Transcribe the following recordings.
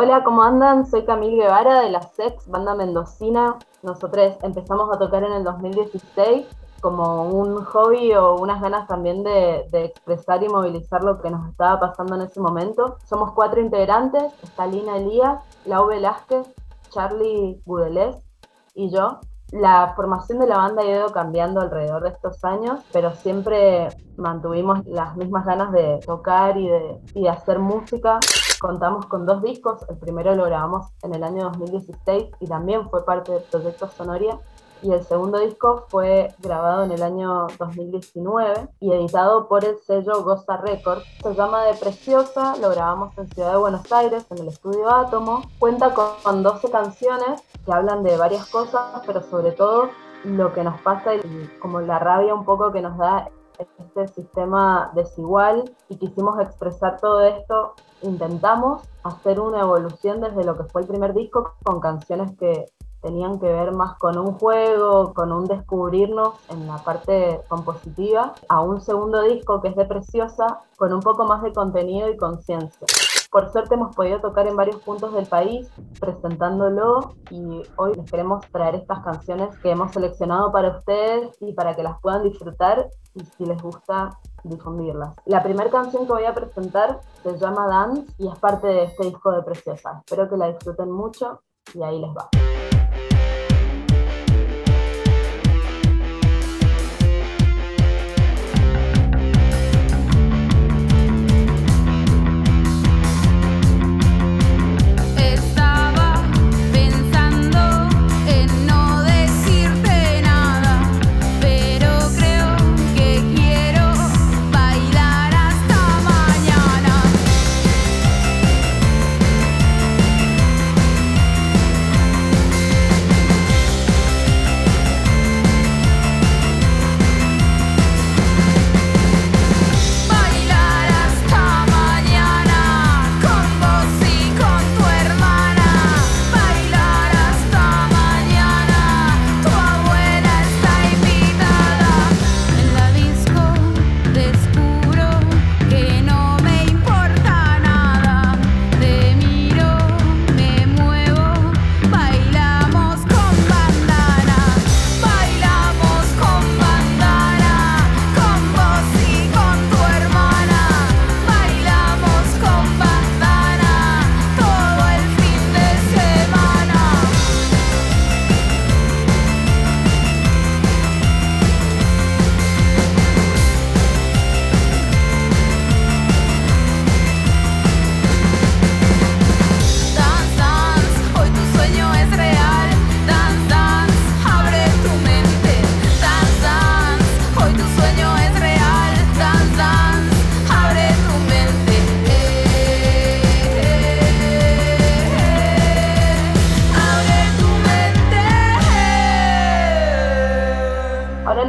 Hola, ¿cómo andan? Soy Camil Guevara de la SEX, banda mendocina. Nosotros empezamos a tocar en el 2016 como un hobby o unas ganas también de, expresar y movilizar lo que nos estaba pasando en ese momento. Somos cuatro integrantes, está Lina Elías, Lau Velázquez, Charlie Budelés y yo. La formación de la banda ha ido cambiando alrededor de estos años, pero siempre mantuvimos las mismas ganas de tocar y de, y de hacer música. Contamos con dos discos, el primero lo grabamos en el año 2016 y también fue parte del proyecto Sonoria y el segundo disco fue grabado en el año 2019 y editado por el sello Goza Records. Se llama De Preciosa, lo grabamos en Ciudad de Buenos Aires, en el estudio Átomo. Cuenta con 12 canciones que hablan de varias cosas, pero sobre todo lo que nos pasa y como la rabia un poco que nos da este sistema desigual y quisimos expresar todo esto, intentamos hacer una evolución desde lo que fue el primer disco con canciones que tenían que ver más con un juego, con un descubrirnos en la parte compositiva, a un segundo disco que es de Preciosa, con un poco más de contenido y conciencia. Por suerte hemos podido tocar en varios puntos del país presentándolo y hoy les queremos traer estas canciones que hemos seleccionado para ustedes y para que las puedan disfrutar y si les gusta difundirlas. La primera canción que voy a presentar se llama Dance y es parte de este disco de Preciosa. Espero que la disfruten mucho y ahí les va.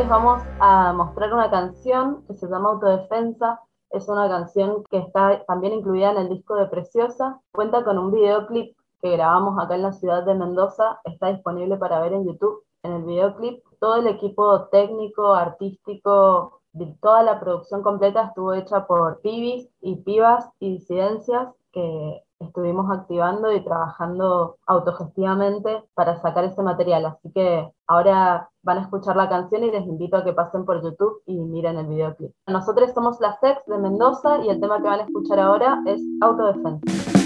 Vamos a mostrar una canción que se llama Autodefensa. Es una canción que está también incluida en el disco de Preciosa. Cuenta con un videoclip que grabamos acá en la ciudad de Mendoza. Está disponible para ver en YouTube. En el videoclip, todo el equipo técnico, artístico, toda la producción completa estuvo hecha por pibis y pibas y disidencias que estuvimos activando y trabajando autogestivamente para sacar ese material. Así que ahora van a escuchar la canción y les invito a que pasen por YouTube y miren el videoclip. Nosotros somos la Sex de Mendoza y el tema que van a escuchar ahora es Autodefensa.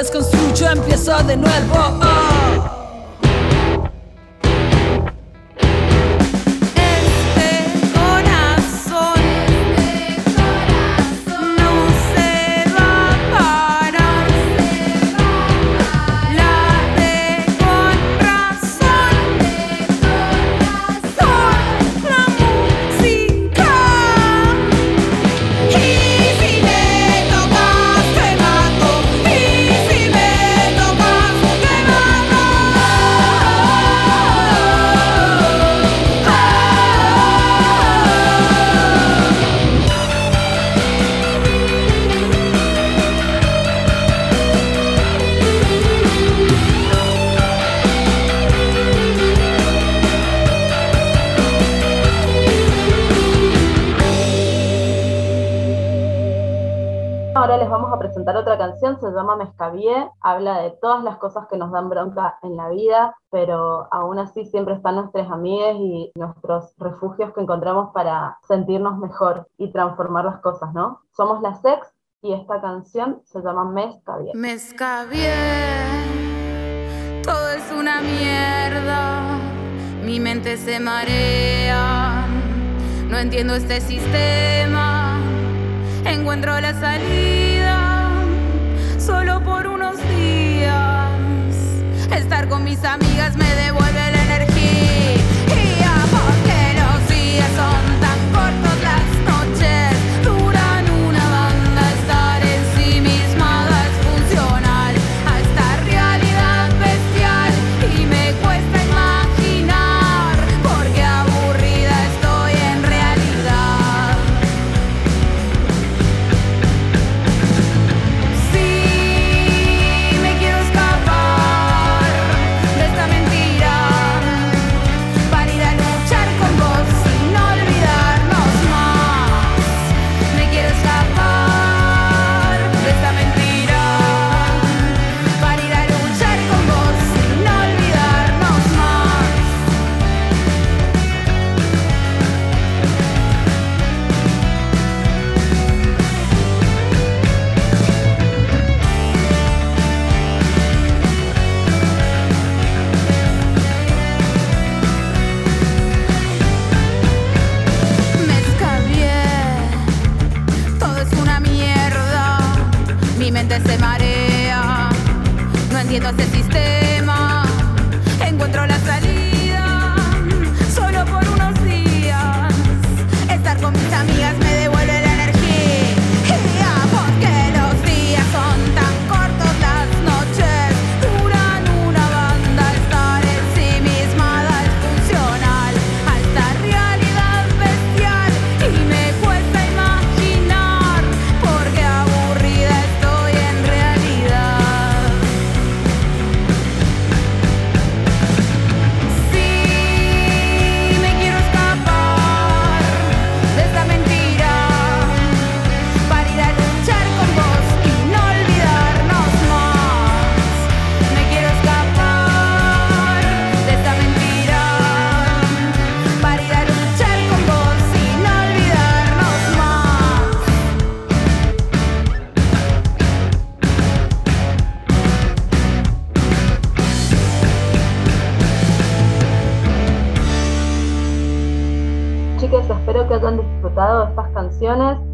Desconstruyo, empiezo de nuevo. Habla de todas las cosas que nos dan bronca en la vida, pero aún así siempre están nuestras amigas y nuestros refugios que encontramos para sentirnos mejor y transformar las cosas, ¿no? Somos la Sex y esta canción se llama Mescavié. Mescavié, todo es una mierda, mi mente se marea, no entiendo este sistema, encuentro la salida. Solo por Estar con mis amigas me devuelve no entiendo este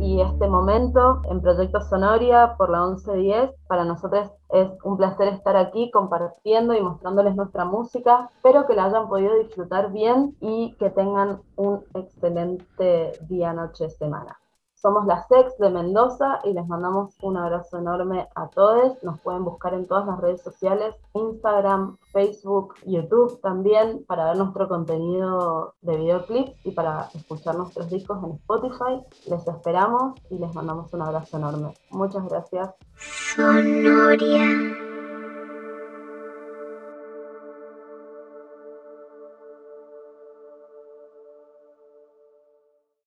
y este momento en Proyecto Sonoria por la 1110. Para nosotros es un placer estar aquí compartiendo y mostrándoles nuestra música. Espero que la hayan podido disfrutar bien y que tengan un excelente día, noche, semana. Somos la Sex de Mendoza y les mandamos un abrazo enorme a todos. Nos pueden buscar en todas las redes sociales, Instagram, Facebook, YouTube también, para ver nuestro contenido de videoclips y para escuchar nuestros discos en Spotify. Les esperamos y les mandamos un abrazo enorme. Muchas gracias. Sonoria.